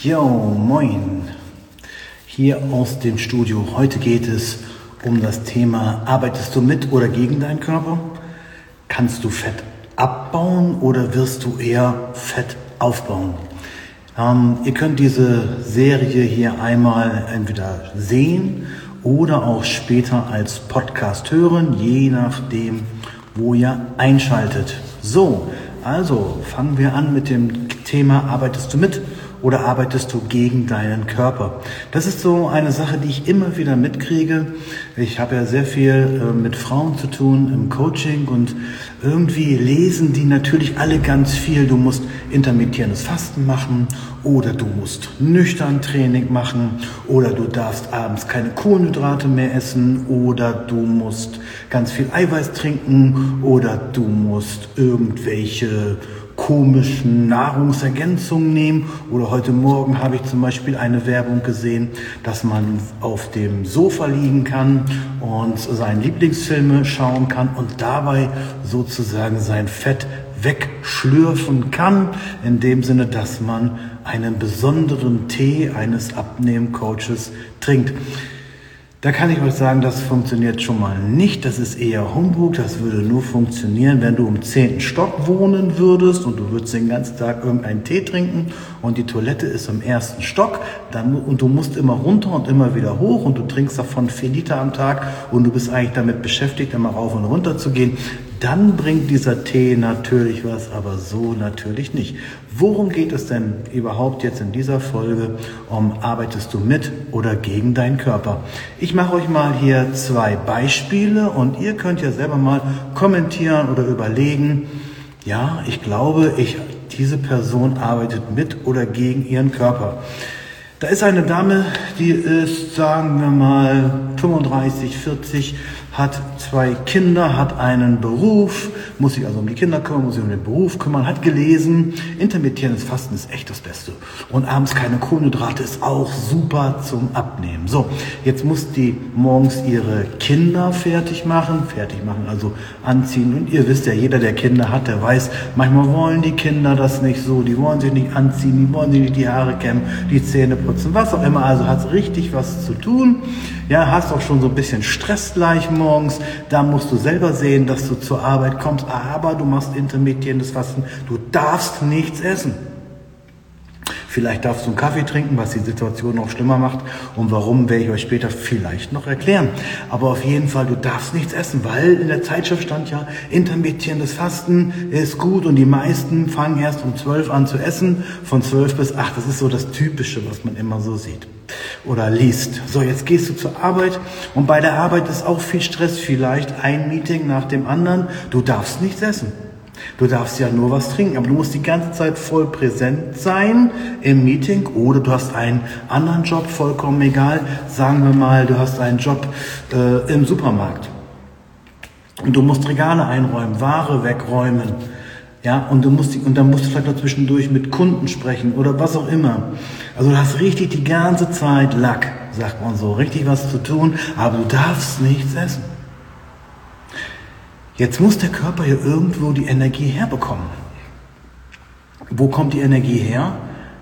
Jo, moin. Hier aus dem Studio. Heute geht es um das Thema, arbeitest du mit oder gegen deinen Körper? Kannst du Fett abbauen oder wirst du eher Fett aufbauen? Ähm, ihr könnt diese Serie hier einmal entweder sehen oder auch später als Podcast hören, je nachdem, wo ihr einschaltet. So, also fangen wir an mit dem Thema, arbeitest du mit oder arbeitest du gegen deinen Körper? Das ist so eine Sache, die ich immer wieder mitkriege. Ich habe ja sehr viel äh, mit Frauen zu tun im Coaching und irgendwie lesen die natürlich alle ganz viel. Du musst intermittierendes Fasten machen oder du musst nüchtern Training machen oder du darfst abends keine Kohlenhydrate mehr essen oder du musst ganz viel Eiweiß trinken oder du musst irgendwelche komischen Nahrungsergänzungen nehmen. Oder heute Morgen habe ich zum Beispiel eine Werbung gesehen, dass man auf dem Sofa liegen kann und seine Lieblingsfilme schauen kann und dabei sozusagen sein Fett wegschlürfen kann, in dem Sinne, dass man einen besonderen Tee eines Abnehmcoaches trinkt. Da kann ich euch sagen, das funktioniert schon mal nicht. Das ist eher Humbug. Das würde nur funktionieren, wenn du im zehnten Stock wohnen würdest und du würdest den ganzen Tag irgendeinen Tee trinken und die Toilette ist im ersten Stock dann, und du musst immer runter und immer wieder hoch und du trinkst davon vier Liter am Tag und du bist eigentlich damit beschäftigt, immer rauf und runter zu gehen dann bringt dieser Tee natürlich was, aber so natürlich nicht. Worum geht es denn überhaupt jetzt in dieser Folge? Um arbeitest du mit oder gegen deinen Körper? Ich mache euch mal hier zwei Beispiele und ihr könnt ja selber mal kommentieren oder überlegen, ja, ich glaube, ich, diese Person arbeitet mit oder gegen ihren Körper. Da ist eine Dame, die ist, sagen wir mal, 35, 40, hat zwei Kinder, hat einen Beruf, muss sich also um die Kinder kümmern, muss sich um den Beruf kümmern, hat gelesen, intermittierendes Fasten ist echt das Beste. Und abends keine Kohlenhydrate ist auch super zum Abnehmen. So, jetzt muss die morgens ihre Kinder fertig machen, fertig machen, also anziehen. Und ihr wisst ja, jeder, der Kinder hat, der weiß, manchmal wollen die Kinder das nicht so, die wollen sich nicht anziehen, die wollen sich nicht die Haare kämmen, die Zähne putzen, was auch immer. Also hat richtig was zu tun. Ja, hast auch schon so ein bisschen Stress gleich morgens. Da musst du selber sehen, dass du zur Arbeit kommst. Aber du machst intermittierendes Fasten. Du darfst nichts essen. Vielleicht darfst du einen Kaffee trinken, was die Situation noch schlimmer macht. Und warum, werde ich euch später vielleicht noch erklären. Aber auf jeden Fall, du darfst nichts essen, weil in der Zeitschrift stand ja, intermittierendes Fasten ist gut und die meisten fangen erst um 12 an zu essen, von 12 bis 8. Das ist so das Typische, was man immer so sieht oder liest. So, jetzt gehst du zur Arbeit und bei der Arbeit ist auch viel Stress, vielleicht ein Meeting nach dem anderen. Du darfst nichts essen. Du darfst ja nur was trinken, aber du musst die ganze Zeit voll präsent sein im Meeting oder du hast einen anderen Job, vollkommen egal. Sagen wir mal, du hast einen Job äh, im Supermarkt und du musst Regale einräumen, Ware wegräumen. Ja, und du musst, und dann musst du vielleicht noch zwischendurch mit Kunden sprechen oder was auch immer. Also du hast richtig die ganze Zeit Lack, sagt man so, richtig was zu tun, aber du darfst nichts essen. Jetzt muss der Körper hier irgendwo die Energie herbekommen. Wo kommt die Energie her?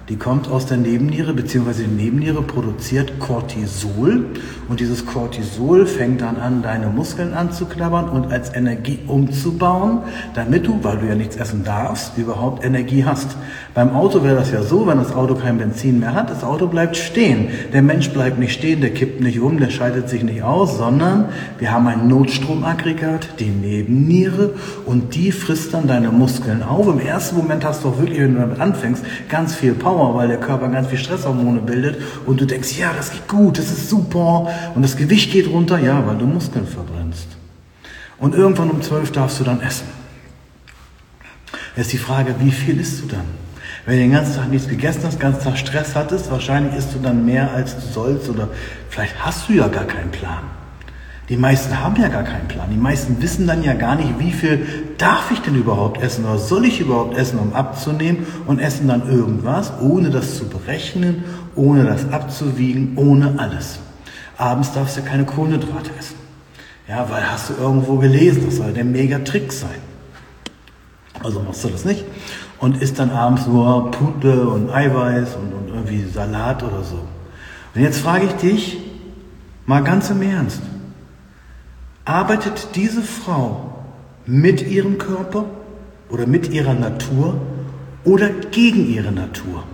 Die kommt aus der Nebenniere, beziehungsweise die Nebenniere produziert Cortisol und dieses Cortisol fängt dann an, deine Muskeln anzuknabbern und als Energie umzubauen, damit du, weil du ja nichts essen darfst, überhaupt Energie hast. Beim Auto wäre das ja so, wenn das Auto kein Benzin mehr hat, das Auto bleibt stehen. Der Mensch bleibt nicht stehen, der kippt nicht um, der schaltet sich nicht aus, sondern wir haben ein Notstromaggregat, die Nebenniere und die frisst dann deine Muskeln auf. Im ersten Moment hast du auch wirklich, wenn du damit anfängst, ganz viel Power Power, weil der Körper ganz viel Stresshormone bildet und du denkst, ja, das geht gut, das ist super und das Gewicht geht runter, ja, weil du Muskeln verbrennst. Und irgendwann um 12 darfst du dann essen. Jetzt die Frage, wie viel isst du dann? Wenn du den ganzen Tag nichts gegessen hast, den ganzen Tag Stress hattest, wahrscheinlich isst du dann mehr als du sollst oder vielleicht hast du ja gar keinen Plan. Die meisten haben ja gar keinen Plan. Die meisten wissen dann ja gar nicht, wie viel darf ich denn überhaupt essen oder soll ich überhaupt essen, um abzunehmen und essen dann irgendwas, ohne das zu berechnen, ohne das abzuwiegen, ohne alles. Abends darfst du keine Kohlenhydrate essen. Ja, weil hast du irgendwo gelesen, das soll der Mega-Trick sein. Also machst du das nicht und isst dann abends nur Pute und Eiweiß und, und irgendwie Salat oder so. Und jetzt frage ich dich mal ganz im Ernst. Arbeitet diese Frau mit ihrem Körper oder mit ihrer Natur oder gegen ihre Natur?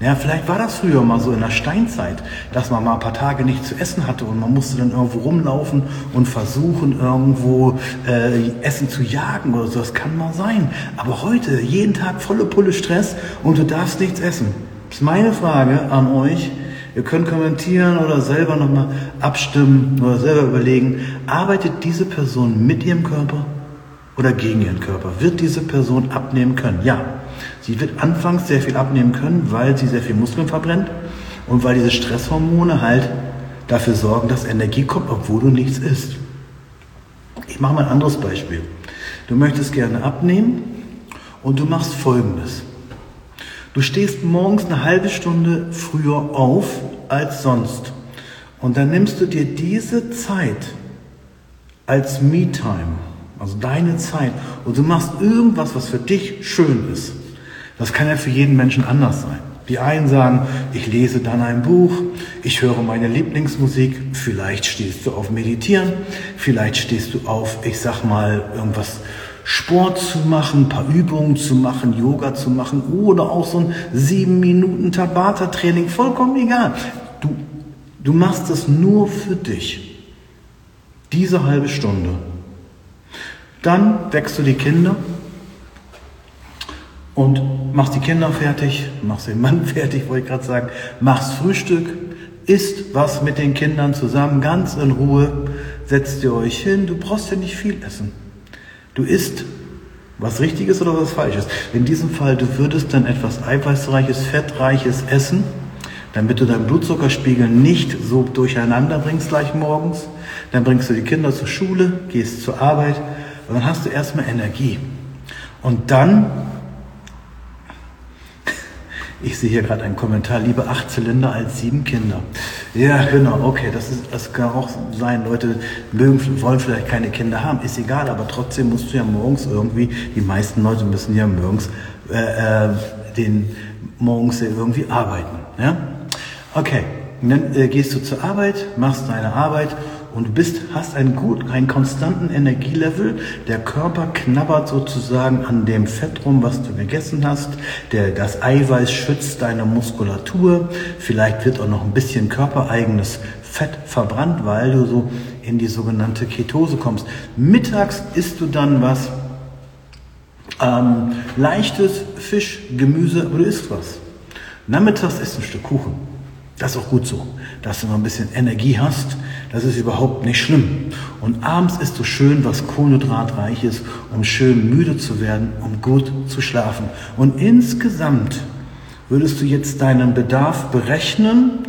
Ja, vielleicht war das früher mal so in der Steinzeit, dass man mal ein paar Tage nicht zu essen hatte und man musste dann irgendwo rumlaufen und versuchen, irgendwo äh, Essen zu jagen oder so. Das kann mal sein. Aber heute, jeden Tag volle Pulle Stress und du darfst nichts essen. Das ist meine Frage an euch. Ihr könnt kommentieren oder selber nochmal abstimmen oder selber überlegen, arbeitet diese Person mit ihrem Körper oder gegen ihren Körper? Wird diese Person abnehmen können? Ja. Sie wird anfangs sehr viel abnehmen können, weil sie sehr viel Muskeln verbrennt und weil diese Stresshormone halt dafür sorgen, dass Energie kommt, obwohl du nichts isst. Ich mache mal ein anderes Beispiel. Du möchtest gerne abnehmen und du machst Folgendes. Du stehst morgens eine halbe Stunde früher auf als sonst. Und dann nimmst du dir diese Zeit als Me-Time, also deine Zeit, und du machst irgendwas, was für dich schön ist. Das kann ja für jeden Menschen anders sein. Die einen sagen, ich lese dann ein Buch, ich höre meine Lieblingsmusik, vielleicht stehst du auf Meditieren, vielleicht stehst du auf, ich sag mal, irgendwas Sport zu machen, ein paar Übungen zu machen, Yoga zu machen oder auch so ein sieben Minuten Tabata-Training, vollkommen egal. Du, du machst das nur für dich. Diese halbe Stunde. Dann wächst du die Kinder und machst die Kinder fertig, machst den Mann fertig, wollte ich gerade sagen, machst Frühstück, isst was mit den Kindern zusammen, ganz in Ruhe, setzt ihr euch hin, du brauchst ja nicht viel essen. Du isst was Richtiges oder was Falsches. In diesem Fall, du würdest dann etwas eiweißreiches, fettreiches essen, damit du deinen Blutzuckerspiegel nicht so durcheinander bringst gleich morgens. Dann bringst du die Kinder zur Schule, gehst zur Arbeit und dann hast du erstmal Energie. Und dann ich sehe hier gerade einen Kommentar, lieber acht Zylinder als sieben Kinder. Ja, genau, okay, das, ist, das kann auch sein. Leute mögen, wollen vielleicht keine Kinder haben, ist egal, aber trotzdem musst du ja morgens irgendwie, die meisten Leute müssen ja morgens, äh, äh, den, morgens irgendwie arbeiten. Ja? Okay, dann äh, gehst du zur Arbeit, machst deine Arbeit und du bist, hast einen gut, einen konstanten Energielevel. Der Körper knabbert sozusagen an dem Fett rum, was du gegessen hast. Der, das Eiweiß schützt deine Muskulatur. Vielleicht wird auch noch ein bisschen körpereigenes Fett verbrannt, weil du so in die sogenannte Ketose kommst. Mittags isst du dann was ähm, leichtes, Fisch, Gemüse, aber du isst was. Nachmittags isst du ein Stück Kuchen. Das ist auch gut so, dass du noch ein bisschen Energie hast das ist überhaupt nicht schlimm. Und abends ist so schön was Kohlenhydratreiches, um schön müde zu werden, um gut zu schlafen. Und insgesamt würdest du jetzt deinen Bedarf berechnen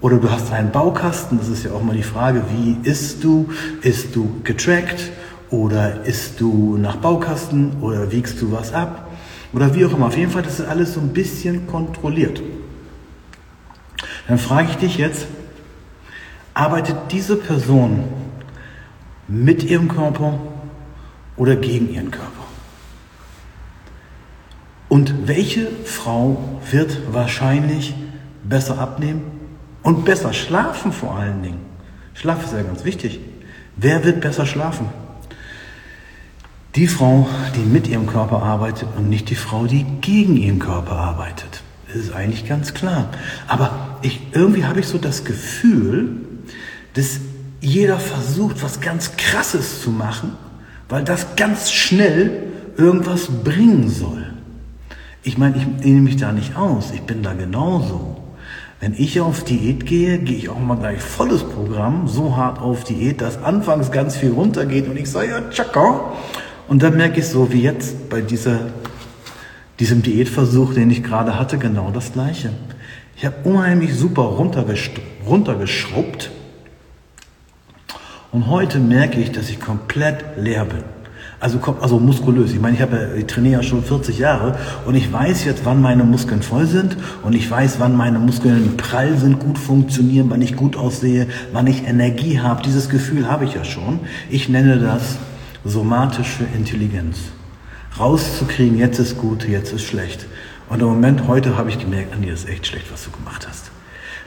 oder du hast einen Baukasten, das ist ja auch mal die Frage, wie isst du? Isst du getrackt oder isst du nach Baukasten oder wiegst du was ab? Oder wie auch immer. Auf jeden Fall, das ist alles so ein bisschen kontrolliert. Dann frage ich dich jetzt, Arbeitet diese Person mit ihrem Körper oder gegen ihren Körper? Und welche Frau wird wahrscheinlich besser abnehmen und besser schlafen vor allen Dingen? Schlaf ist ja ganz wichtig. Wer wird besser schlafen? Die Frau, die mit ihrem Körper arbeitet und nicht die Frau, die gegen ihren Körper arbeitet. Das ist eigentlich ganz klar. Aber ich, irgendwie habe ich so das Gefühl, dass jeder versucht, was ganz Krasses zu machen, weil das ganz schnell irgendwas bringen soll. Ich meine, ich nehme mich da nicht aus, ich bin da genauso. Wenn ich auf Diät gehe, gehe ich auch mal gleich volles Programm, so hart auf Diät, dass anfangs ganz viel runtergeht und ich sage, ja, tschakka. Und dann merke ich so, wie jetzt bei dieser, diesem Diätversuch, den ich gerade hatte, genau das Gleiche. Ich habe unheimlich super runtergeschrubbt und heute merke ich, dass ich komplett leer bin. Also, also muskulös. Ich meine, ich, habe, ich trainiere ja schon 40 Jahre und ich weiß jetzt, wann meine Muskeln voll sind und ich weiß, wann meine Muskeln prall sind, gut funktionieren, wann ich gut aussehe, wann ich Energie habe. Dieses Gefühl habe ich ja schon. Ich nenne das somatische Intelligenz. Rauszukriegen, jetzt ist gut, jetzt ist schlecht. Und im Moment, heute habe ich gemerkt, Andi, das ist echt schlecht, was du gemacht hast.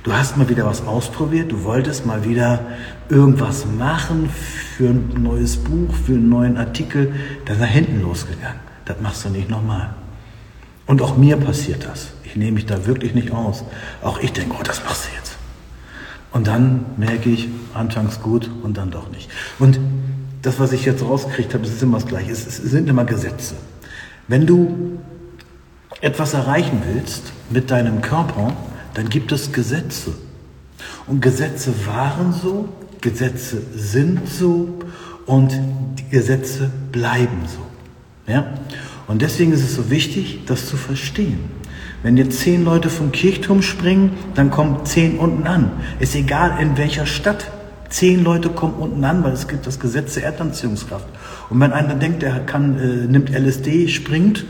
Du hast mal wieder was ausprobiert, du wolltest mal wieder irgendwas machen für ein neues Buch, für einen neuen Artikel, dann ist nach hinten losgegangen. Das machst du nicht nochmal. Und auch mir passiert das. Ich nehme mich da wirklich nicht aus. Auch ich denke, oh, das machst du jetzt. Und dann merke ich, anfangs gut und dann doch nicht. Und das, was ich jetzt rausgekriegt habe, ist immer das Gleiche. Es, sind immer Gesetze. Wenn du etwas erreichen willst mit deinem Körper, dann gibt es Gesetze. Und Gesetze waren so, Gesetze sind so und die Gesetze bleiben so. Ja? Und deswegen ist es so wichtig, das zu verstehen. Wenn jetzt zehn Leute vom Kirchturm springen, dann kommen zehn unten an. Ist egal in welcher Stadt. Zehn Leute kommen unten an, weil es gibt das Gesetz der Erdanziehungskraft. Und wenn einer denkt, der kann, äh, nimmt LSD, springt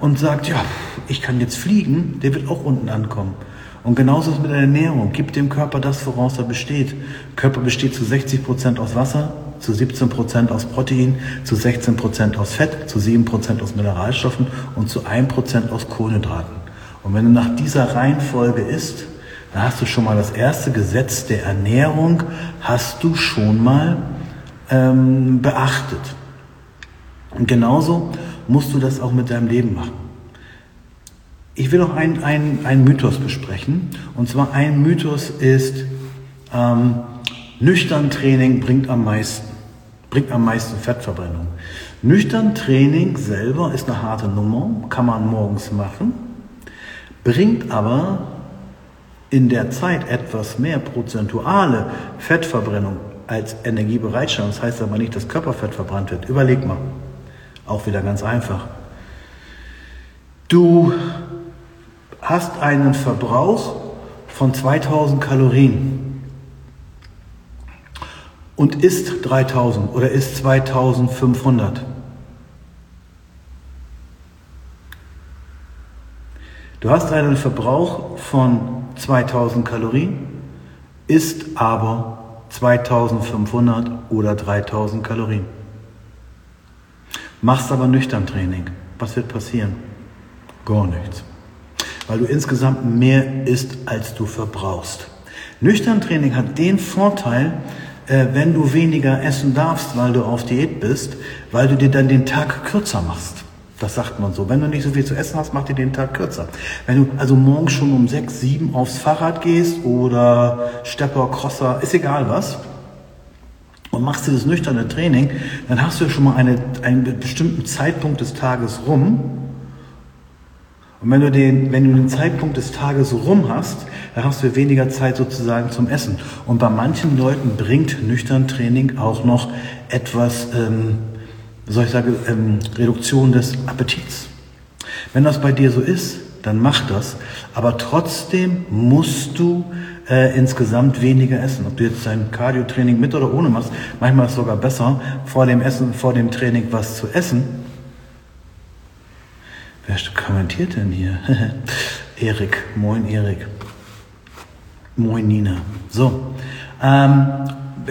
und sagt, ja, ich kann jetzt fliegen, der wird auch unten ankommen. Und genauso ist es mit der Ernährung. Gib dem Körper das, woraus er besteht. Körper besteht zu 60 Prozent aus Wasser, zu 17 Prozent aus Protein, zu 16 Prozent aus Fett, zu 7 Prozent aus Mineralstoffen und zu 1 Prozent aus Kohlenhydraten. Und wenn du nach dieser Reihenfolge isst, dann hast du schon mal das erste Gesetz der Ernährung, hast du schon mal ähm, beachtet. Und genauso musst du das auch mit deinem Leben machen. Ich will noch einen, einen, Mythos besprechen. Und zwar ein Mythos ist, ähm, nüchtern Training bringt am meisten, bringt am meisten Fettverbrennung. Nüchtern Training selber ist eine harte Nummer, kann man morgens machen, bringt aber in der Zeit etwas mehr prozentuale Fettverbrennung als Energiebereitstellung. Das heißt aber nicht, dass Körperfett verbrannt wird. Überleg mal. Auch wieder ganz einfach. Du hast einen Verbrauch von 2000 Kalorien und isst 3000 oder isst 2500. Du hast einen Verbrauch von 2000 Kalorien, isst aber 2500 oder 3000 Kalorien. Machst aber nüchtern Training. Was wird passieren? Gar nichts weil du insgesamt mehr isst, als du verbrauchst. Nüchtern Training hat den Vorteil, äh, wenn du weniger essen darfst, weil du auf Diät bist, weil du dir dann den Tag kürzer machst. Das sagt man so. Wenn du nicht so viel zu essen hast, mach dir den Tag kürzer. Wenn du also morgens schon um sechs, sieben aufs Fahrrad gehst oder Stepper, Crosser, ist egal was, und machst dir das nüchterne Training, dann hast du ja schon mal eine, einen bestimmten Zeitpunkt des Tages rum, und wenn du, den, wenn du den Zeitpunkt des Tages rum hast, dann hast du weniger Zeit sozusagen zum Essen. Und bei manchen Leuten bringt nüchtern Training auch noch etwas, ähm, soll ich sagen, ähm, Reduktion des Appetits. Wenn das bei dir so ist, dann mach das. Aber trotzdem musst du äh, insgesamt weniger essen. Ob du jetzt dein Cardio-Training mit oder ohne machst, manchmal ist es sogar besser, vor dem Essen, vor dem Training was zu essen, Wer kommentiert denn hier? Erik. Moin, Erik. Moin, Nina. So. Ähm,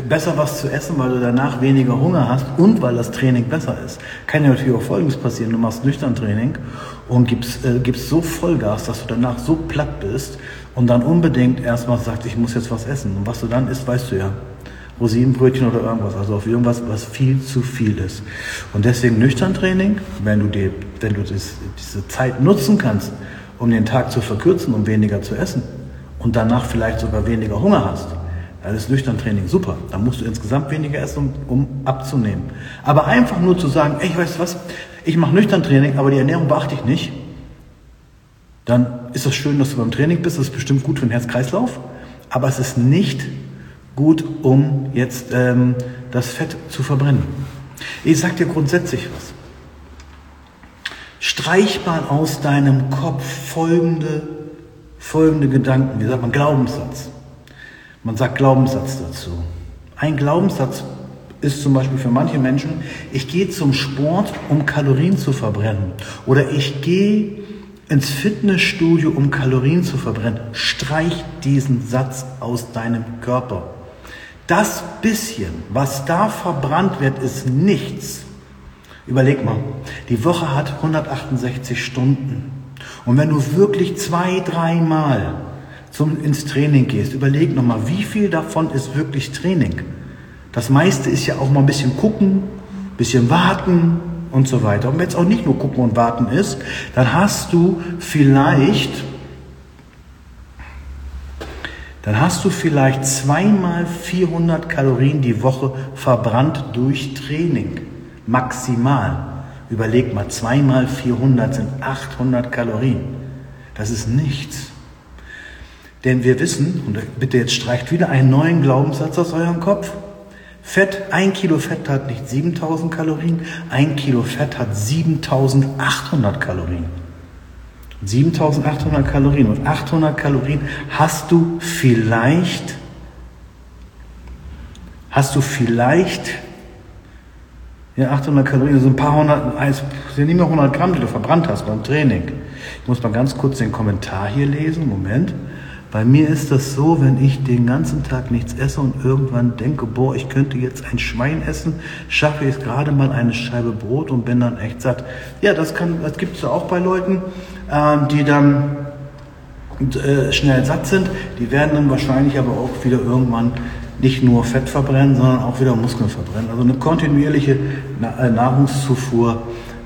besser was zu essen, weil du danach weniger Hunger hast und weil das Training besser ist. Kann ja natürlich auch Folgendes passieren. Du machst nüchtern Training und gibst, äh, gibst so Vollgas, dass du danach so platt bist und dann unbedingt erstmal sagst, ich muss jetzt was essen. Und was du dann isst, weißt du ja. Rosinenbrötchen oder irgendwas, also auf irgendwas, was viel zu viel ist. Und deswegen nüchtern Training, wenn du, dir, wenn du das, diese Zeit nutzen kannst, um den Tag zu verkürzen, um weniger zu essen und danach vielleicht sogar weniger Hunger hast, dann ist nüchtern Training super. Dann musst du insgesamt weniger essen, um, um abzunehmen. Aber einfach nur zu sagen, ey, ich weiß was, ich mache nüchtern Training, aber die Ernährung beachte ich nicht, dann ist das schön, dass du beim Training bist, das ist bestimmt gut für den Herzkreislauf, aber es ist nicht gut, um jetzt ähm, das Fett zu verbrennen. Ich sage dir grundsätzlich was. Streich mal aus deinem Kopf folgende, folgende Gedanken. Wie sagt man? Glaubenssatz. Man sagt Glaubenssatz dazu. Ein Glaubenssatz ist zum Beispiel für manche Menschen, ich gehe zum Sport, um Kalorien zu verbrennen. Oder ich gehe ins Fitnessstudio, um Kalorien zu verbrennen. Streich diesen Satz aus deinem Körper. Das bisschen, was da verbrannt wird, ist nichts. Überleg mal, die Woche hat 168 Stunden. Und wenn du wirklich zwei, dreimal zum, ins Training gehst, überleg nochmal, wie viel davon ist wirklich Training? Das meiste ist ja auch mal ein bisschen gucken, ein bisschen warten und so weiter. Und wenn es auch nicht nur gucken und warten ist, dann hast du vielleicht, dann hast du vielleicht zweimal 400 Kalorien die Woche verbrannt durch Training. Maximal. Überleg mal, zweimal 400 sind 800 Kalorien. Das ist nichts. Denn wir wissen, und bitte jetzt streicht wieder einen neuen Glaubenssatz aus eurem Kopf, Fett, ein Kilo Fett hat nicht 7000 Kalorien, ein Kilo Fett hat 7800 Kalorien. 7800 Kalorien und 800 Kalorien hast du vielleicht, hast du vielleicht, ja 800 Kalorien, so ein paar hundert, sind nicht mehr 100 Gramm, die du verbrannt hast beim Training. Ich muss mal ganz kurz den Kommentar hier lesen, Moment. Bei mir ist das so, wenn ich den ganzen Tag nichts esse und irgendwann denke, boah, ich könnte jetzt ein Schwein essen, schaffe ich gerade mal eine Scheibe Brot und bin dann echt satt. Ja, das, kann, das gibt es ja auch bei Leuten, äh, die dann äh, schnell satt sind. Die werden dann wahrscheinlich aber auch wieder irgendwann nicht nur Fett verbrennen, sondern auch wieder Muskeln verbrennen. Also eine kontinuierliche äh, Nahrungszufuhr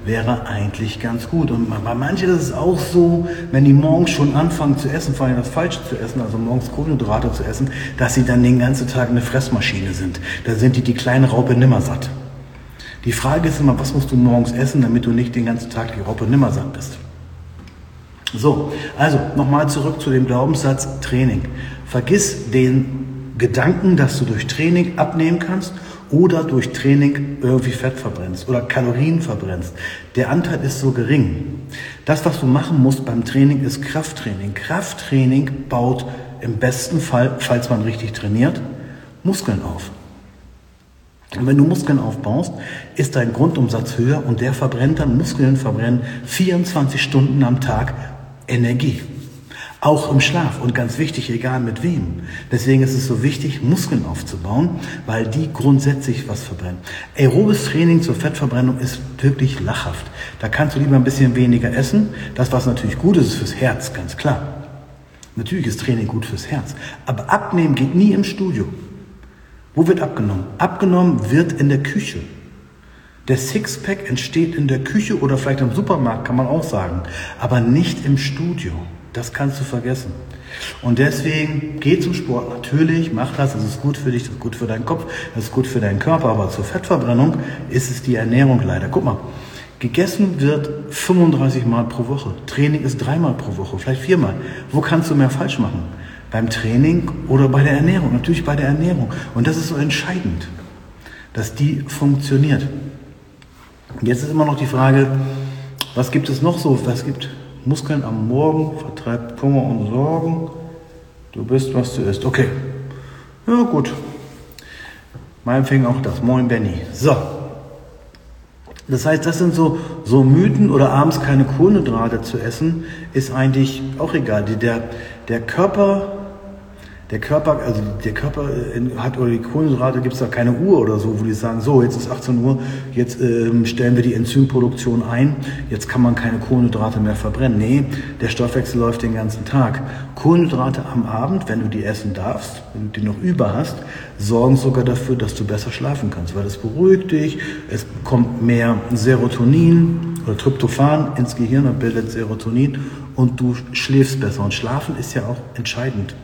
wäre eigentlich ganz gut. Und bei manchen ist es auch so, wenn die morgens schon anfangen zu essen, vor allem das Falsche zu essen, also morgens Kohlenhydrate zu essen, dass sie dann den ganzen Tag eine Fressmaschine sind. Da sind die die kleine Raupe nimmer satt. Die Frage ist immer, was musst du morgens essen, damit du nicht den ganzen Tag die Raupe nimmer satt bist. So, also nochmal zurück zu dem Glaubenssatz Training. Vergiss den Gedanken, dass du durch Training abnehmen kannst oder durch Training irgendwie Fett verbrennst oder Kalorien verbrennst. Der Anteil ist so gering. Das, was du machen musst beim Training, ist Krafttraining. Krafttraining baut im besten Fall, falls man richtig trainiert, Muskeln auf. Und wenn du Muskeln aufbaust, ist dein Grundumsatz höher und der verbrennt dann, Muskeln verbrennen 24 Stunden am Tag Energie. Auch im Schlaf und ganz wichtig, egal mit wem. Deswegen ist es so wichtig, Muskeln aufzubauen, weil die grundsätzlich was verbrennen. Aerobes Training zur Fettverbrennung ist wirklich lachhaft. Da kannst du lieber ein bisschen weniger essen. Das, was natürlich gut ist, ist fürs Herz, ganz klar. Natürlich ist Training gut fürs Herz. Aber abnehmen geht nie im Studio. Wo wird abgenommen? Abgenommen wird in der Küche. Der Sixpack entsteht in der Küche oder vielleicht im Supermarkt, kann man auch sagen, aber nicht im Studio. Das kannst du vergessen. Und deswegen geh zum Sport. Natürlich, mach das. Das ist gut für dich, das ist gut für deinen Kopf, das ist gut für deinen Körper. Aber zur Fettverbrennung ist es die Ernährung leider. Guck mal, gegessen wird 35 Mal pro Woche. Training ist dreimal pro Woche, vielleicht viermal. Wo kannst du mehr falsch machen? Beim Training oder bei der Ernährung? Natürlich bei der Ernährung. Und das ist so entscheidend, dass die funktioniert. Jetzt ist immer noch die Frage, was gibt es noch so? Was gibt Muskeln am Morgen vertreibt Kummer und Sorgen. Du bist, was du isst. Okay. Ja, gut. Meinetwegen auch das. Moin, Benny. So. Das heißt, das sind so, so Mythen oder abends keine Kohlenhydrate zu essen, ist eigentlich auch egal. Der, der Körper der Körper, also der Körper äh, hat oder die Kohlenhydrate gibt es da keine Uhr oder so, wo die sagen, so jetzt ist 18 Uhr, jetzt ähm, stellen wir die Enzymproduktion ein, jetzt kann man keine Kohlenhydrate mehr verbrennen. Nee, der Stoffwechsel läuft den ganzen Tag. Kohlenhydrate am Abend, wenn du die essen darfst, wenn du die noch über hast, sorgen sogar dafür, dass du besser schlafen kannst, weil es beruhigt dich, es kommt mehr Serotonin oder Tryptophan ins Gehirn und bildet Serotonin und du schläfst besser. Und Schlafen ist ja auch entscheidend.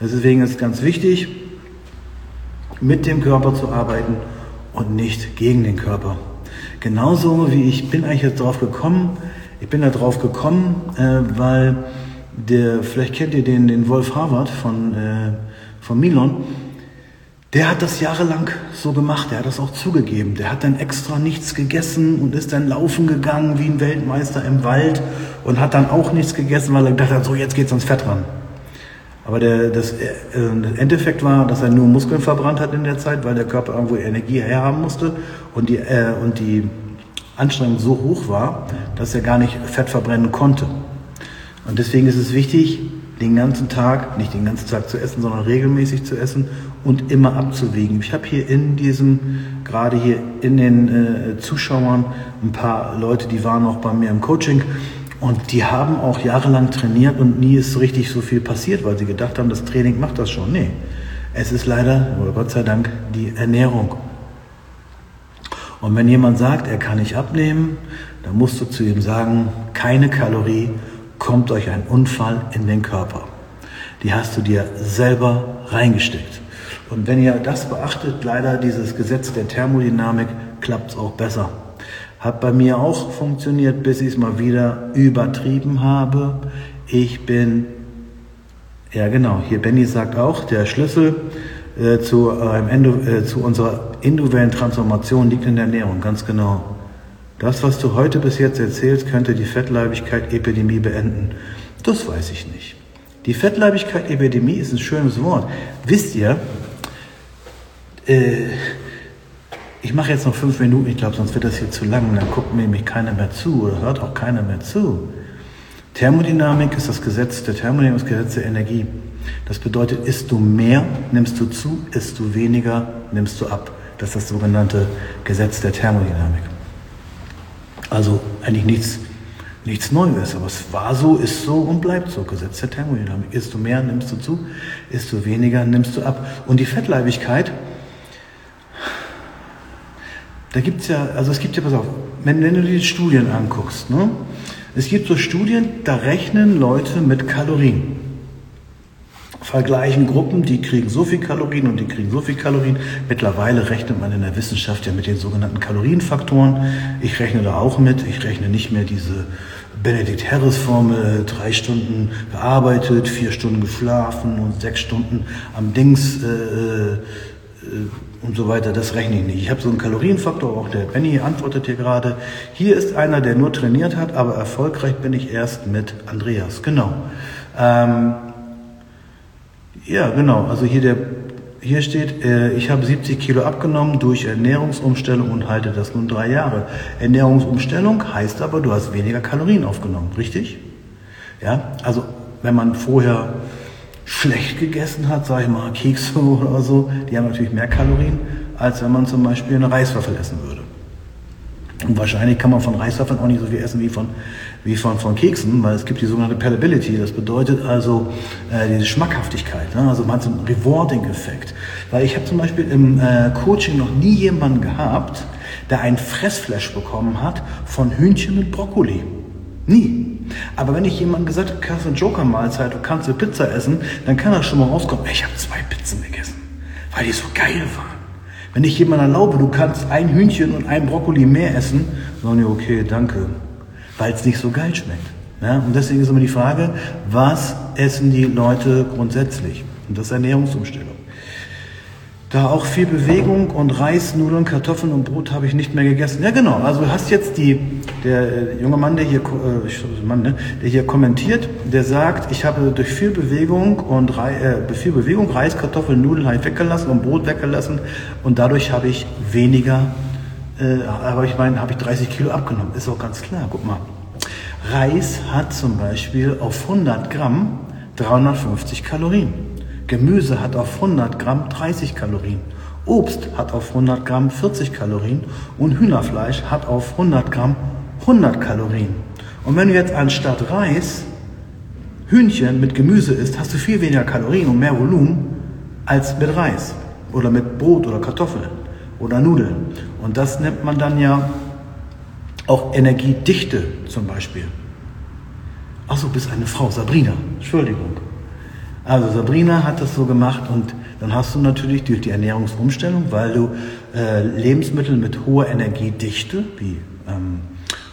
Deswegen ist es ganz wichtig, mit dem Körper zu arbeiten und nicht gegen den Körper. Genauso wie ich bin eigentlich jetzt drauf gekommen, ich bin da drauf gekommen, äh, weil der, vielleicht kennt ihr den, den Wolf Harvard von, äh, von Milon, der hat das jahrelang so gemacht, der hat das auch zugegeben. Der hat dann extra nichts gegessen und ist dann laufen gegangen wie ein Weltmeister im Wald und hat dann auch nichts gegessen, weil er gedacht hat, so jetzt geht's ans Fett ran. Aber der, das, äh, das Endeffekt war, dass er nur Muskeln verbrannt hat in der Zeit, weil der Körper irgendwo Energie herhaben musste und die, äh, und die Anstrengung so hoch war, dass er gar nicht Fett verbrennen konnte. Und deswegen ist es wichtig, den ganzen Tag, nicht den ganzen Tag zu essen, sondern regelmäßig zu essen und immer abzuwägen. Ich habe hier in diesem, gerade hier in den äh, Zuschauern, ein paar Leute, die waren auch bei mir im Coaching Und die haben auch jahrelang trainiert und nie ist richtig so viel passiert, weil sie gedacht haben, das Training macht das schon. Nee, es ist leider, oder Gott sei Dank, die Ernährung. Und wenn jemand sagt, er kann nicht abnehmen, dann musst du zu ihm sagen, keine Kalorie kommt durch einen Unfall in den Körper. Die hast du dir selber reingesteckt. Und wenn ihr das beachtet, leider dieses Gesetz der Thermodynamik, klappt es auch besser. Hat bei mir auch funktioniert, bis ich es mal wieder übertrieben habe. Ich bin, ja genau, hier Benny sagt auch, der Schlüssel äh, zu, äh, äh, zu unserer individuellen Transformation liegt in der Ernährung, ganz genau. Das, was du heute bis jetzt erzählst, könnte die Fettleibigkeit-Epidemie beenden. Das weiß ich nicht. Die Fettleibigkeit-Epidemie ist ein schönes Wort. Wisst ihr, äh, ich mache jetzt noch fünf Minuten, ich glaube, sonst wird das hier zu lang, dann guckt mir nämlich keiner mehr zu oder hört auch keiner mehr zu. Thermodynamik ist das Gesetz, der Thermodynamik das Gesetz der Energie. Das bedeutet, isst du mehr, nimmst du zu, isst du weniger, nimmst du ab. Das ist das sogenannte Gesetz der Thermodynamik. Also eigentlich nichts, nichts Neues, aber es war so, ist so und bleibt so. Gesetz der Thermodynamik. Isst du mehr, nimmst du zu, isst du weniger, nimmst du ab. Und die Fettleibigkeit, da gibt es ja, also es gibt ja, pass auf, wenn, wenn du dir die Studien anguckst, ne? es gibt so Studien, da rechnen Leute mit Kalorien. Vergleichen Gruppen, die kriegen so viel Kalorien und die kriegen so viel Kalorien. Mittlerweile rechnet man in der Wissenschaft ja mit den sogenannten Kalorienfaktoren. Ich rechne da auch mit. Ich rechne nicht mehr diese Benedikt Harris Formel, drei Stunden gearbeitet, vier Stunden geschlafen und sechs Stunden am Dings äh, äh, und so weiter, das rechne ich nicht. Ich habe so einen Kalorienfaktor, auch der Benny antwortet hier gerade. Hier ist einer, der nur trainiert hat, aber erfolgreich bin ich erst mit Andreas. Genau. Ähm, ja, genau. Also hier, der, hier steht, äh, ich habe 70 Kilo abgenommen durch Ernährungsumstellung und halte das nun drei Jahre. Ernährungsumstellung heißt aber, du hast weniger Kalorien aufgenommen, richtig? Ja, also wenn man vorher schlecht gegessen hat, sage ich mal, Kekse oder so, die haben natürlich mehr Kalorien, als wenn man zum Beispiel eine Reiswaffel essen würde. Und wahrscheinlich kann man von Reiswaffeln auch nicht so viel essen wie von, wie von, von Keksen, weil es gibt die sogenannte Palatability. Das bedeutet also äh, diese Schmackhaftigkeit. Ne? Also man hat so einen Rewarding-Effekt. Weil ich habe zum Beispiel im äh, Coaching noch nie jemanden gehabt, der ein Fressflash bekommen hat von Hühnchen mit Brokkoli. Nie. Aber wenn ich jemandem gesagt habe, du kannst eine Joker-Mahlzeit, du kannst eine Pizza essen, dann kann er schon mal rauskommen, ich habe zwei Pizzen gegessen, weil die so geil waren. Wenn ich jemandem erlaube, du kannst ein Hühnchen und ein Brokkoli mehr essen, sagen die, okay, danke, weil es nicht so geil schmeckt. Ja, und deswegen ist immer die Frage, was essen die Leute grundsätzlich? Und das ist Ernährungsumstellung. Da auch viel Bewegung und Reis, Nudeln, Kartoffeln und Brot habe ich nicht mehr gegessen. Ja, genau. Also hast jetzt die, der äh, junge Mann, der hier, äh, Mann, ne, der hier kommentiert, der sagt, ich habe durch viel Bewegung und äh, viel Bewegung Reis, Kartoffeln, Nudeln ich weggelassen und Brot weggelassen und dadurch habe ich weniger, äh, aber ich meine, habe ich 30 Kilo abgenommen. Ist auch ganz klar. Guck mal. Reis hat zum Beispiel auf 100 Gramm 350 Kalorien. Gemüse hat auf 100 Gramm 30 Kalorien. Obst hat auf 100 Gramm 40 Kalorien und Hühnerfleisch hat auf 100 Gramm 100 Kalorien. Und wenn du jetzt anstatt Reis Hühnchen mit Gemüse isst, hast du viel weniger Kalorien und mehr Volumen als mit Reis oder mit Brot oder Kartoffeln oder Nudeln. Und das nennt man dann ja auch Energiedichte zum Beispiel. Achso, bist eine Frau, Sabrina. Entschuldigung. Also Sabrina hat das so gemacht und dann hast du natürlich durch die Ernährungsumstellung, weil du äh, Lebensmittel mit hoher Energiedichte wie ähm,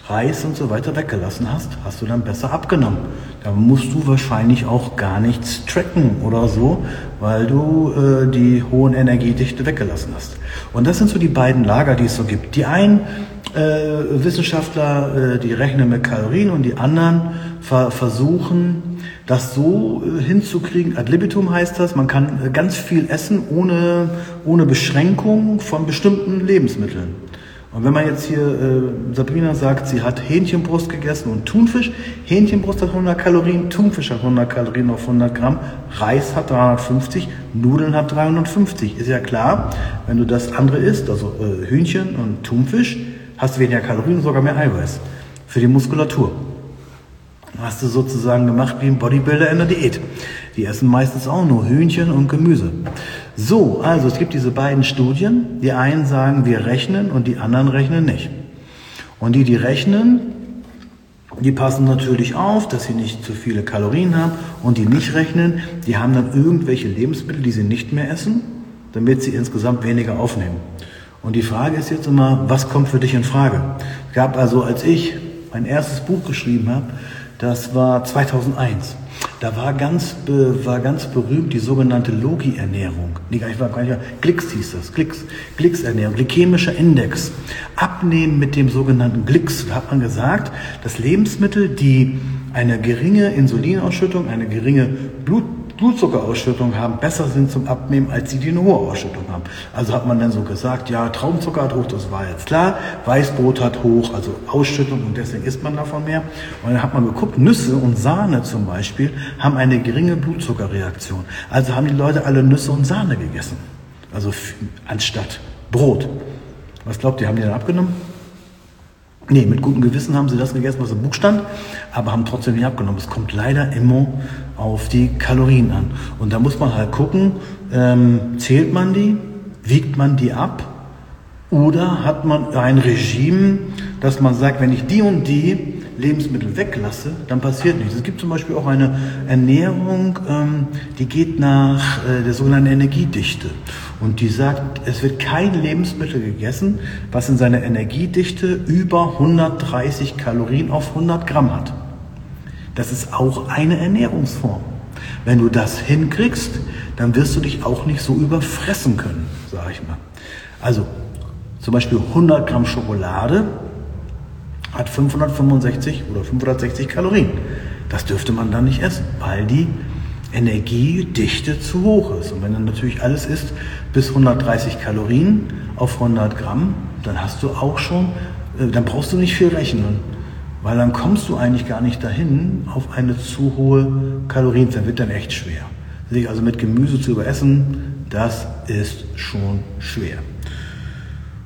Reis und so weiter weggelassen hast, hast du dann besser abgenommen. Da musst du wahrscheinlich auch gar nichts tracken oder so, weil du äh, die hohen Energiedichte weggelassen hast. Und das sind so die beiden Lager, die es so gibt. Die einen äh, Wissenschaftler, äh, die rechnen mit Kalorien und die anderen ver versuchen, das so äh, hinzukriegen, ad libitum heißt das, man kann äh, ganz viel essen ohne, ohne Beschränkung von bestimmten Lebensmitteln. Und wenn man jetzt hier, äh, Sabrina sagt, sie hat Hähnchenbrust gegessen und Thunfisch, Hähnchenbrust hat 100 Kalorien, Thunfisch hat 100 Kalorien auf 100 Gramm, Reis hat 350, Nudeln hat 350. Ist ja klar, wenn du das andere isst, also äh, Hühnchen und Thunfisch, hast du weniger Kalorien, sogar mehr Eiweiß für die Muskulatur. Hast du sozusagen gemacht wie ein Bodybuilder in der Diät. Die essen meistens auch nur Hühnchen und Gemüse. So, also es gibt diese beiden Studien. Die einen sagen, wir rechnen und die anderen rechnen nicht. Und die, die rechnen, die passen natürlich auf, dass sie nicht zu viele Kalorien haben. Und die nicht rechnen, die haben dann irgendwelche Lebensmittel, die sie nicht mehr essen, damit sie insgesamt weniger aufnehmen. Und die Frage ist jetzt immer, was kommt für dich in Frage? Es gab also, als ich mein erstes Buch geschrieben habe, das war 2001. Da war ganz, war ganz berühmt die sogenannte Logi-Ernährung. Nee, gar nicht, gar nicht, Glicks hieß das. Glicks, Glicks-Ernährung, glykämischer Index. Abnehmen mit dem sogenannten Glicks. Da hat man gesagt, dass Lebensmittel, die eine geringe Insulinausschüttung, eine geringe Blut, Blutzuckerausschüttung haben, besser sind zum Abnehmen als die, die eine hohe Ausschüttung haben. Also hat man dann so gesagt, ja, Traubenzucker hat hoch, das war jetzt klar, Weißbrot hat hoch, also Ausschüttung und deswegen isst man davon mehr. Und dann hat man geguckt, Nüsse und Sahne zum Beispiel haben eine geringe Blutzuckerreaktion. Also haben die Leute alle Nüsse und Sahne gegessen. Also anstatt Brot. Was glaubt ihr, haben die dann abgenommen? Nee, mit gutem Gewissen haben sie das gegessen, was im Buch stand, aber haben trotzdem nicht abgenommen. Es kommt leider immer auf die Kalorien an. Und da muss man halt gucken, ähm, zählt man die, wiegt man die ab oder hat man ein Regime, dass man sagt, wenn ich die und die Lebensmittel weglasse, dann passiert nichts. Es gibt zum Beispiel auch eine Ernährung, ähm, die geht nach äh, der sogenannten Energiedichte. Und die sagt, es wird kein Lebensmittel gegessen, was in seiner Energiedichte über 130 Kalorien auf 100 Gramm hat. Das ist auch eine Ernährungsform. Wenn du das hinkriegst, dann wirst du dich auch nicht so überfressen können, sage ich mal. Also zum Beispiel 100 Gramm Schokolade hat 565 oder 560 Kalorien. Das dürfte man dann nicht essen, weil die Energiedichte zu hoch ist. Und wenn dann natürlich alles isst bis 130 Kalorien auf 100 Gramm, dann hast du auch schon, äh, dann brauchst du nicht viel rechnen, weil dann kommst du eigentlich gar nicht dahin auf eine zu hohe Kalorienzahl. Wird dann echt schwer. Sich also mit Gemüse zu überessen, das ist schon schwer.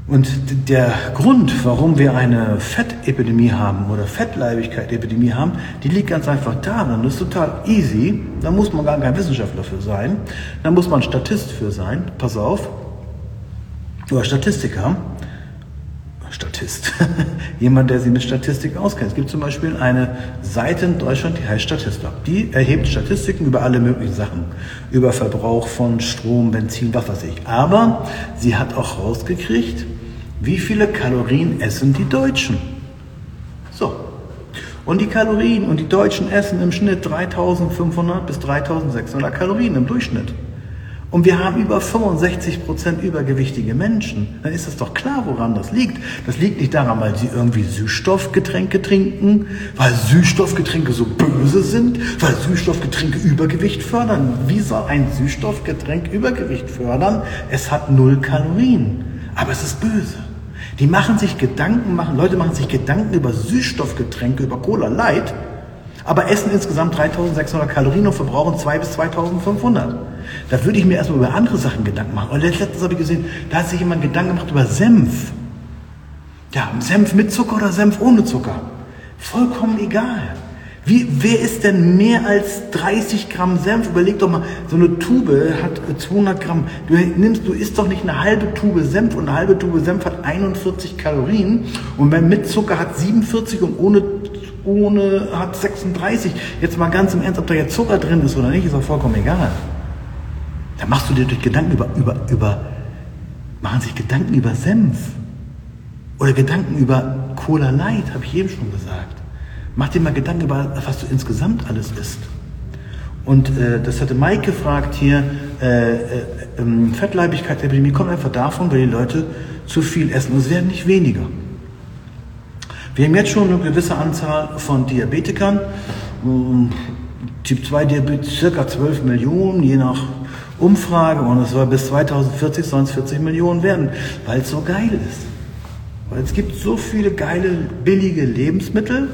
Und der Grund, warum wir eine Fettepidemie haben oder Fettleibigkeit-Epidemie haben, die liegt ganz einfach darin. Das ist total easy. Da muss man gar kein Wissenschaftler für sein. Da muss man Statist für sein. Pass auf. Oder Statistiker. Statist. Jemand, der sich mit Statistik auskennt. Es gibt zum Beispiel eine Seite in Deutschland, die heißt Statista. Die erhebt Statistiken über alle möglichen Sachen. Über Verbrauch von Strom, Benzin, was weiß ich. Aber sie hat auch rausgekriegt, wie viele Kalorien essen die Deutschen? So. Und die Kalorien, und die Deutschen essen im Schnitt 3500 bis 3600 Kalorien im Durchschnitt. Und wir haben über 65 Prozent übergewichtige Menschen. Dann ist das doch klar, woran das liegt. Das liegt nicht daran, weil sie irgendwie Süßstoffgetränke trinken, weil Süßstoffgetränke so böse sind, weil Süßstoffgetränke Übergewicht fördern. Wie soll ein Süßstoffgetränk Übergewicht fördern? Es hat null Kalorien, aber es ist böse. Die machen sich Gedanken, machen, Leute machen sich Gedanken über Süßstoffgetränke, über Cola Light, aber essen insgesamt 3600 Kalorien und verbrauchen 2 bis 2500. Da würde ich mir erstmal über andere Sachen Gedanken machen. Und letztens habe ich gesehen, da hat sich jemand Gedanken gemacht über Senf. Ja, Senf mit Zucker oder Senf ohne Zucker. Vollkommen egal. Wie, wer ist denn mehr als 30 Gramm Senf? Überleg doch mal, so eine Tube hat 200 Gramm. Du nimmst, du isst doch nicht eine halbe Tube Senf und eine halbe Tube Senf hat 41 Kalorien und wenn mit Zucker hat 47 und ohne, ohne hat 36. Jetzt mal ganz im Ernst, ob da jetzt Zucker drin ist oder nicht, ist doch vollkommen egal. Da machst du dir durch Gedanken über, über, über, machen sich Gedanken über Senf. Oder Gedanken über Cola Light, habe ich eben schon gesagt. Mach dir mal Gedanken über, was du insgesamt alles isst. Und äh, das hatte Mike gefragt hier, äh, äh, ähm, Fettleibigkeitsepidemie kommt einfach davon, weil die Leute zu viel essen. Und es werden nicht weniger. Wir haben jetzt schon eine gewisse Anzahl von Diabetikern. Ähm, typ 2 Diabetes circa 12 Millionen, je nach Umfrage. Und es soll bis 2040 sollen es 40 Millionen werden, weil es so geil ist. Weil es gibt so viele geile, billige Lebensmittel,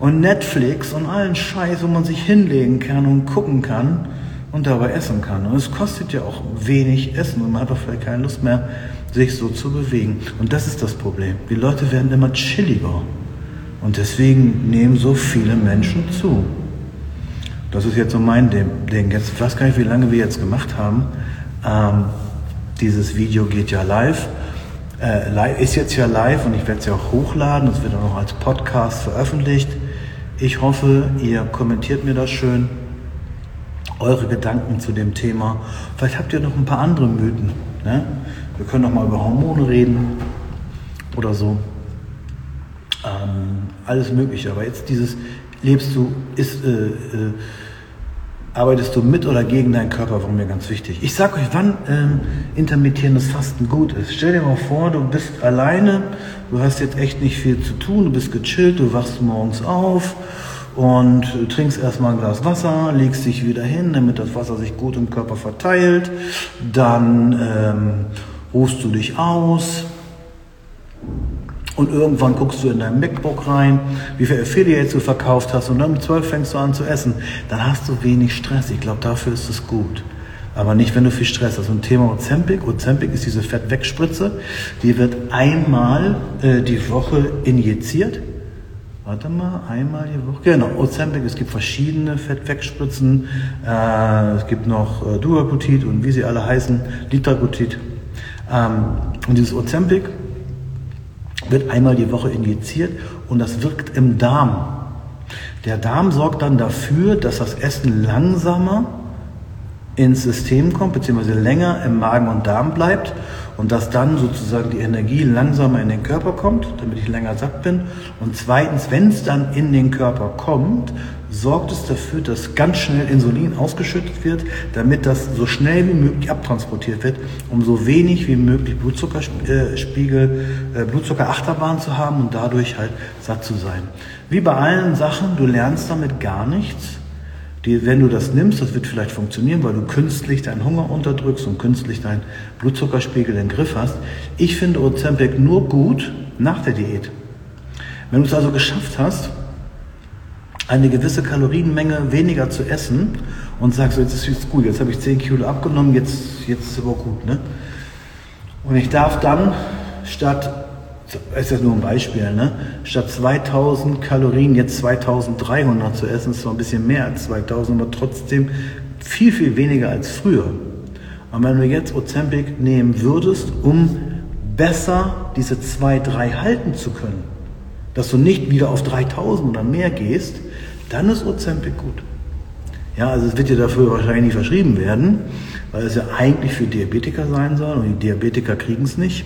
und Netflix und allen Scheiß, wo man sich hinlegen kann und gucken kann und dabei essen kann. Und es kostet ja auch wenig Essen und man hat auch vielleicht keine Lust mehr, sich so zu bewegen. Und das ist das Problem. Die Leute werden immer chilliger. Und deswegen nehmen so viele Menschen zu. Das ist jetzt so mein Ding. Jetzt, weiß gar nicht, wie lange wir jetzt gemacht haben. Ähm, dieses Video geht ja live. Äh, live. Ist jetzt ja live und ich werde es ja auch hochladen. Es wird auch noch als Podcast veröffentlicht. Ich hoffe, ihr kommentiert mir das schön. Eure Gedanken zu dem Thema. Vielleicht habt ihr noch ein paar andere Mythen. Ne? Wir können noch mal über Hormone reden oder so. Ähm, alles Mögliche. Aber jetzt dieses, lebst du, ist, äh, äh, arbeitest du mit oder gegen deinen Körper, war mir ganz wichtig. Ich sag euch, wann ähm, intermittierendes Fasten gut ist. Stell dir mal vor, du bist alleine, du hast jetzt echt nicht viel zu tun, du bist gechillt, du wachst morgens auf und trinkst erstmal ein Glas Wasser, legst dich wieder hin, damit das Wasser sich gut im Körper verteilt. Dann ähm, ruhst du dich aus, und irgendwann guckst du in dein MacBook rein, wie viele Affiliates du verkauft hast und dann um 12 fängst du an zu essen. Dann hast du wenig Stress. Ich glaube, dafür ist es gut. Aber nicht, wenn du viel Stress hast. Und Thema Ozempic. Ozempic ist diese Fettwegspritze. Die wird einmal äh, die Woche injiziert. Warte mal, einmal die Woche. Genau, Ozempic. Es gibt verschiedene Fettwegspritzen. Äh, es gibt noch äh, Duracutit und wie sie alle heißen, Litracutit. Ähm, und dieses Ozempic wird einmal die Woche injiziert und das wirkt im Darm. Der Darm sorgt dann dafür, dass das Essen langsamer ins System kommt, beziehungsweise länger im Magen und Darm bleibt und dass dann sozusagen die Energie langsamer in den Körper kommt, damit ich länger satt bin. Und zweitens, wenn es dann in den Körper kommt, sorgt es dafür, dass ganz schnell Insulin ausgeschüttet wird, damit das so schnell wie möglich abtransportiert wird, um so wenig wie möglich Blutzuckerspiegel, äh, Blutzuckerachterbahn zu haben und dadurch halt satt zu sein. Wie bei allen Sachen, du lernst damit gar nichts. Die, wenn du das nimmst, das wird vielleicht funktionieren, weil du künstlich deinen Hunger unterdrückst und künstlich deinen Blutzuckerspiegel im Griff hast. Ich finde Ozempic nur gut nach der Diät. Wenn du es also geschafft hast, eine gewisse Kalorienmenge weniger zu essen und sagst, jetzt ist es gut, jetzt habe ich 10 Kilo abgenommen, jetzt, jetzt ist es aber gut. Ne? Und ich darf dann statt, ist jetzt nur ein Beispiel, ne? statt 2000 Kalorien jetzt 2300 zu essen, ist zwar ein bisschen mehr als 2000, aber trotzdem viel, viel weniger als früher. Und wenn du jetzt Ozempic nehmen würdest, um besser diese 2, 3 halten zu können, dass du nicht wieder auf 3000 oder mehr gehst, dann ist Ozempic gut. Ja, also es wird dir dafür wahrscheinlich nicht verschrieben werden, weil es ja eigentlich für Diabetiker sein soll und die Diabetiker kriegen es nicht,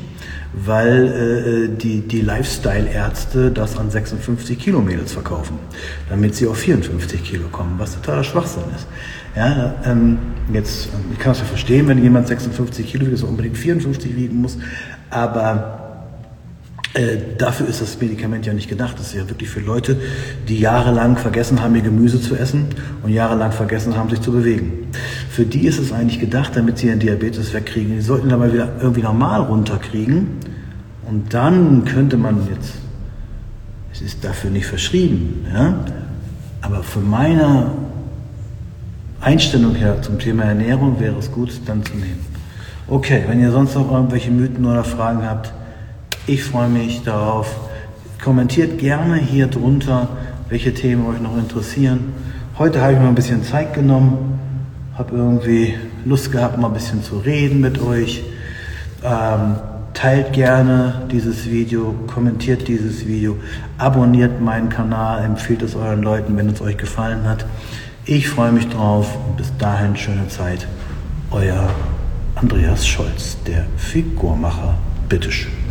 weil äh, die, die Lifestyle-Ärzte das an 56 Kilo Mädels verkaufen, damit sie auf 54 Kilo kommen, was totaler Schwachsinn ist. Ja, ähm, jetzt, ich kann es ja verstehen, wenn jemand 56 Kilo wiegt, dass er unbedingt 54 wiegen muss, aber äh, dafür ist das Medikament ja nicht gedacht. Das ist ja wirklich für Leute, die jahrelang vergessen haben, ihr Gemüse zu essen und jahrelang vergessen haben, sich zu bewegen. Für die ist es eigentlich gedacht, damit sie ihren Diabetes wegkriegen. Die sollten aber wieder irgendwie normal runterkriegen. Und dann könnte man jetzt, es ist dafür nicht verschrieben, ja, aber für meine Einstellung her zum Thema Ernährung wäre es gut, dann zu nehmen. Okay, wenn ihr sonst noch irgendwelche Mythen oder Fragen habt, ich freue mich darauf. Kommentiert gerne hier drunter, welche Themen euch noch interessieren. Heute habe ich mir ein bisschen Zeit genommen, habe irgendwie Lust gehabt, mal ein bisschen zu reden mit euch. Ähm, teilt gerne dieses Video, kommentiert dieses Video, abonniert meinen Kanal, empfiehlt es euren Leuten, wenn es euch gefallen hat. Ich freue mich drauf bis dahin schöne Zeit. Euer Andreas Scholz, der Figurmacher. Bitteschön.